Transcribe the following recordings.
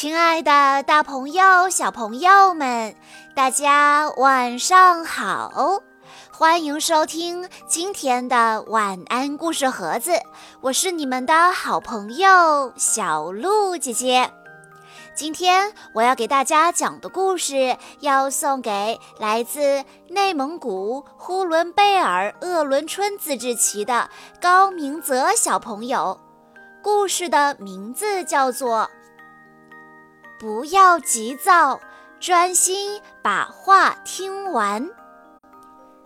亲爱的，大朋友、小朋友们，大家晚上好！欢迎收听今天的晚安故事盒子，我是你们的好朋友小鹿姐姐。今天我要给大家讲的故事，要送给来自内蒙古呼伦贝尔鄂伦春自治旗的高明泽小朋友。故事的名字叫做。不要急躁，专心把话听完。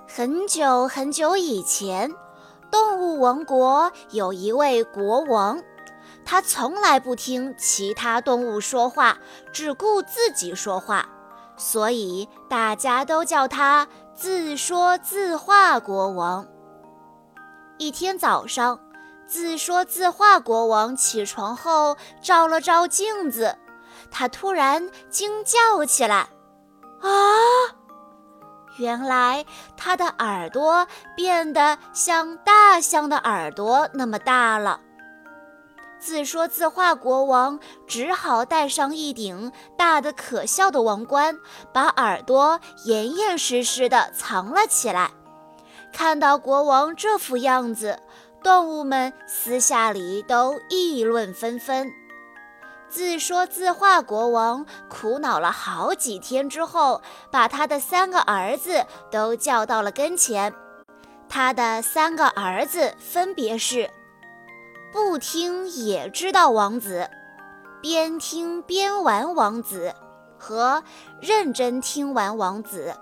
很久很久以前，动物王国有一位国王，他从来不听其他动物说话，只顾自己说话，所以大家都叫他自说自话国王。一天早上，自说自话国王起床后，照了照镜子。他突然惊叫起来：“啊！原来他的耳朵变得像大象的耳朵那么大了。”自说自话国王只好戴上一顶大的可笑的王冠，把耳朵严严实实地藏了起来。看到国王这副样子，动物们私下里都议论纷纷。自说自话国王苦恼了好几天之后，把他的三个儿子都叫到了跟前。他的三个儿子分别是：不听也知道王子、边听边玩王子和认真听完王子。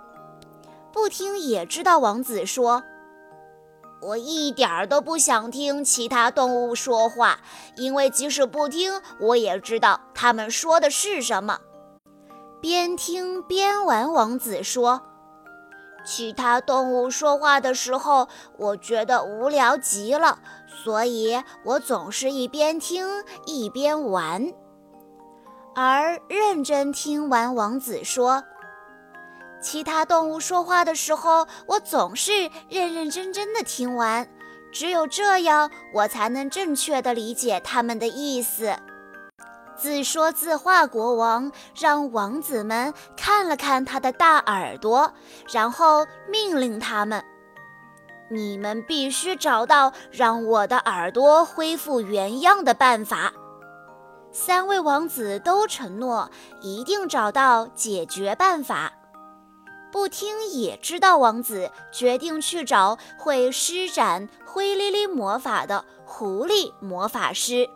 不听也知道王子说。我一点儿都不想听其他动物说话，因为即使不听，我也知道他们说的是什么。边听边玩，王子说：“其他动物说话的时候，我觉得无聊极了，所以我总是一边听一边玩。”而认真听完，王子说。其他动物说话的时候，我总是认认真真的听完，只有这样，我才能正确的理解他们的意思。自说自话国王让王子们看了看他的大耳朵，然后命令他们：“你们必须找到让我的耳朵恢复原样的办法。”三位王子都承诺一定找到解决办法。不听也知道，王子决定去找会施展灰哩哩魔法的狐狸魔法师。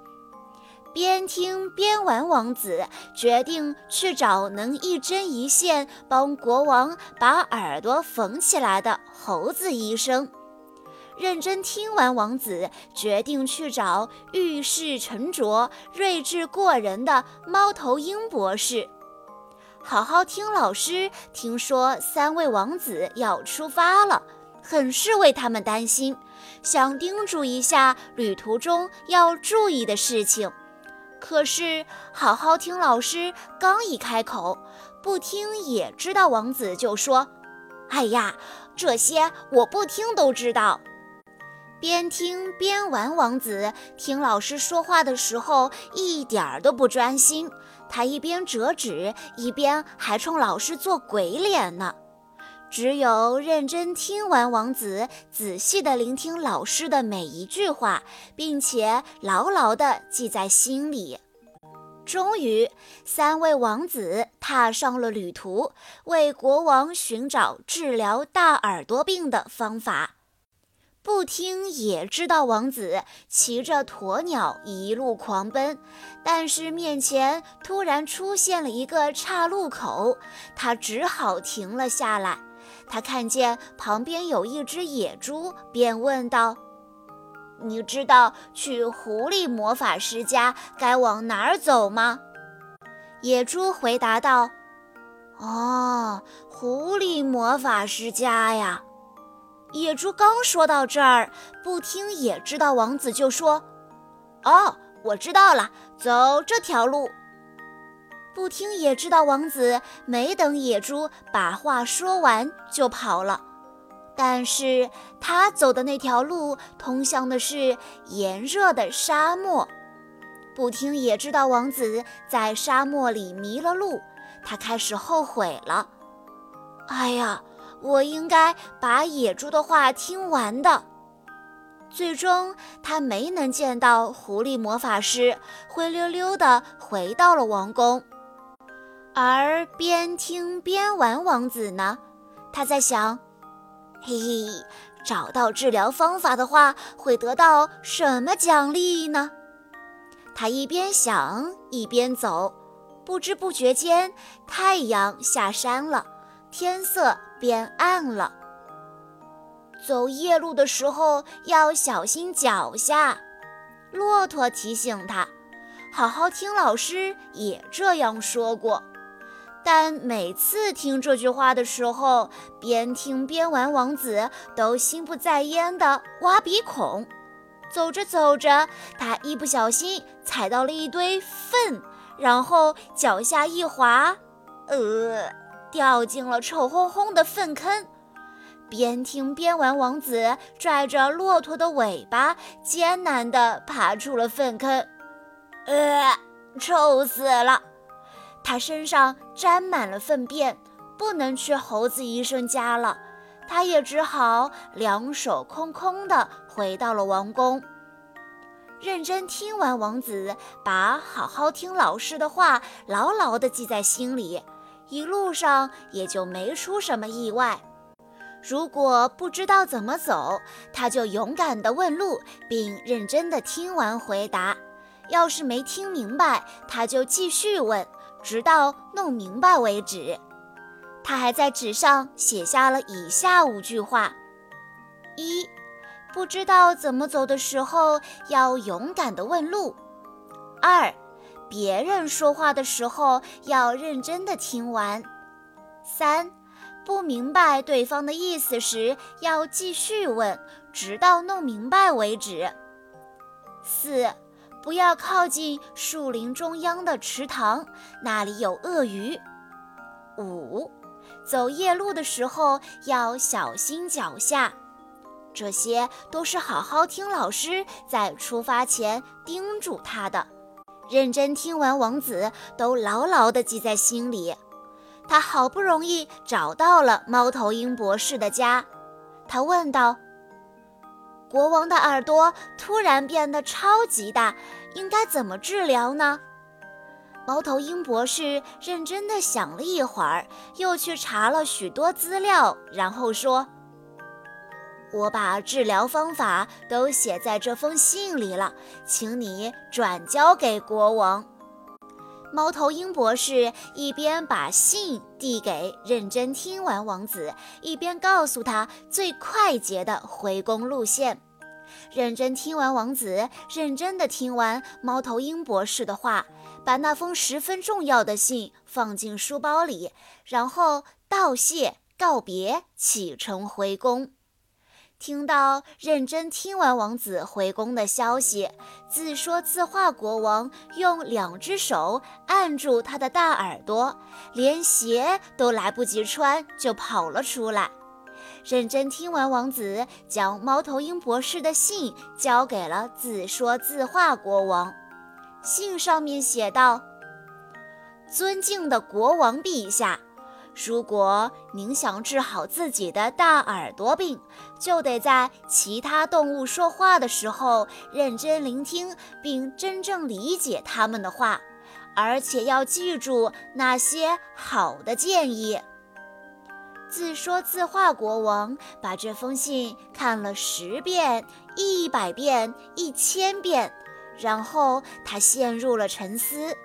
边听边玩，王子决定去找能一针一线帮国王把耳朵缝起来的猴子医生。认真听完，王子决定去找遇事沉着、睿智过人的猫头鹰博士。好好听，老师。听说三位王子要出发了，很是为他们担心，想叮嘱一下旅途中要注意的事情。可是，好好听老师刚一开口，不听也知道，王子就说：“哎呀，这些我不听都知道。”边听边玩，王子听老师说话的时候一点儿都不专心。他一边折纸，一边还冲老师做鬼脸呢。只有认真听完，王子仔细地聆听老师的每一句话，并且牢牢地记在心里。终于，三位王子踏上了旅途，为国王寻找治疗大耳朵病的方法。不听也知道，王子骑着鸵鸟一路狂奔，但是面前突然出现了一个岔路口，他只好停了下来。他看见旁边有一只野猪，便问道：“你知道去狐狸魔法师家该往哪儿走吗？”野猪回答道：“哦，狐狸魔法师家呀。”野猪刚说到这儿，不听也知道，王子就说：“哦，我知道了，走这条路。”不听也知道，王子没等野猪把话说完就跑了。但是他走的那条路通向的是炎热的沙漠。不听也知道王子在沙漠里迷了路，他开始后悔了。哎呀，我应该把野猪的话听完的。最终，他没能见到狐狸魔法师，灰溜溜地回到了王宫。而边听边玩王子呢，他在想：嘿嘿，找到治疗方法的话，会得到什么奖励呢？他一边想一边走，不知不觉间，太阳下山了，天色变暗了。走夜路的时候要小心脚下，骆驼提醒他。好好听老师也这样说过。但每次听这句话的时候，边听边玩，王子都心不在焉地挖鼻孔。走着走着，他一不小心踩到了一堆粪，然后脚下一滑，呃，掉进了臭烘烘的粪坑。边听边玩，王子拽着骆驼的尾巴，艰难地爬出了粪坑。呃，臭死了！他身上沾满了粪便，不能去猴子医生家了。他也只好两手空空的回到了王宫。认真听完，王子把好好听老师的话牢牢地记在心里，一路上也就没出什么意外。如果不知道怎么走，他就勇敢地问路，并认真地听完回答。要是没听明白，他就继续问。直到弄明白为止。他还在纸上写下了以下五句话：一、不知道怎么走的时候，要勇敢地问路；二、别人说话的时候，要认真地听完；三、不明白对方的意思时，要继续问，直到弄明白为止；四。不要靠近树林中央的池塘，那里有鳄鱼。五，走夜路的时候要小心脚下。这些都是好好听老师在出发前叮嘱他的。认真听完，王子都牢牢地记在心里。他好不容易找到了猫头鹰博士的家，他问道。国王的耳朵突然变得超级大，应该怎么治疗呢？猫头鹰博士认真地想了一会儿，又去查了许多资料，然后说：“我把治疗方法都写在这封信里了，请你转交给国王。”猫头鹰博士一边把信递给认真听完王子，一边告诉他最快捷的回宫路线。认真听完王子，认真的听完猫头鹰博士的话，把那封十分重要的信放进书包里，然后道谢告别，启程回宫。听到认真听完王子回宫的消息，自说自话国王用两只手按住他的大耳朵，连鞋都来不及穿就跑了出来。认真听完，王子将猫头鹰博士的信交给了自说自话国王。信上面写道：“尊敬的国王陛下，如果您想治好自己的大耳朵病，就得在其他动物说话的时候认真聆听，并真正理解他们的话，而且要记住那些好的建议。”自说自话国王把这封信看了十遍、一百遍、一千遍，然后他陷入了沉思。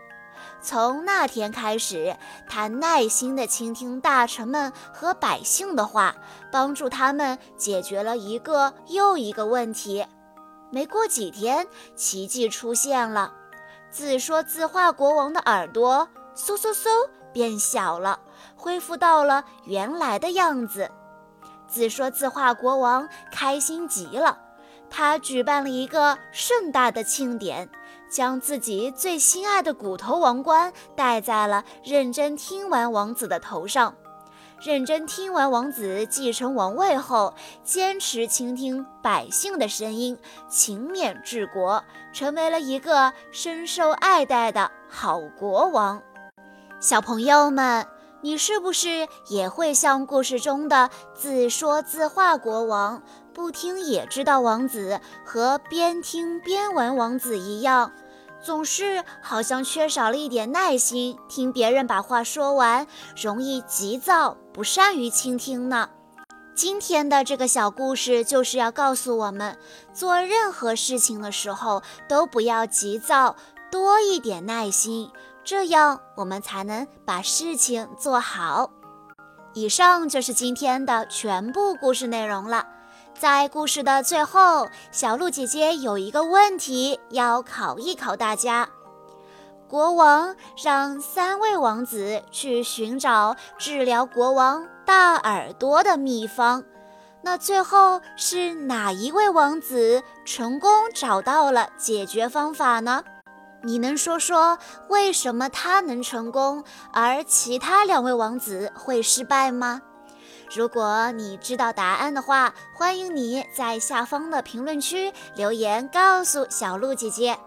从那天开始，他耐心地倾听大臣们和百姓的话，帮助他们解决了一个又一个问题。没过几天，奇迹出现了，自说自话国王的耳朵嗖嗖嗖变小了。恢复到了原来的样子，自说自话国王开心极了。他举办了一个盛大的庆典，将自己最心爱的骨头王冠戴在了认真听完王子的头上。认真听完王子继承王位后，坚持倾听百姓的声音，勤勉治国，成为了一个深受爱戴的好国王。小朋友们，你是不是也会像故事中的自说自话国王，不听也知道王子和边听边玩王子一样？总是好像缺少了一点耐心，听别人把话说完，容易急躁，不善于倾听呢。今天的这个小故事就是要告诉我们，做任何事情的时候都不要急躁，多一点耐心，这样我们才能把事情做好。以上就是今天的全部故事内容了。在故事的最后，小鹿姐姐有一个问题要考一考大家：国王让三位王子去寻找治疗国王大耳朵的秘方，那最后是哪一位王子成功找到了解决方法呢？你能说说为什么他能成功，而其他两位王子会失败吗？如果你知道答案的话，欢迎你在下方的评论区留言告诉小鹿姐姐。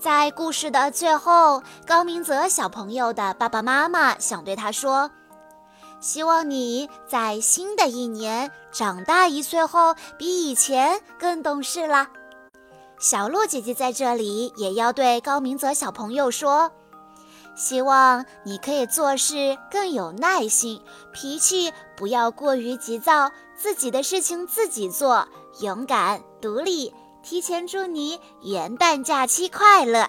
在故事的最后，高明泽小朋友的爸爸妈妈想对他说：“希望你在新的一年长大一岁后，比以前更懂事啦。”小鹿姐姐在这里也要对高明泽小朋友说。希望你可以做事更有耐心，脾气不要过于急躁，自己的事情自己做，勇敢独立。提前祝你元旦假期快乐！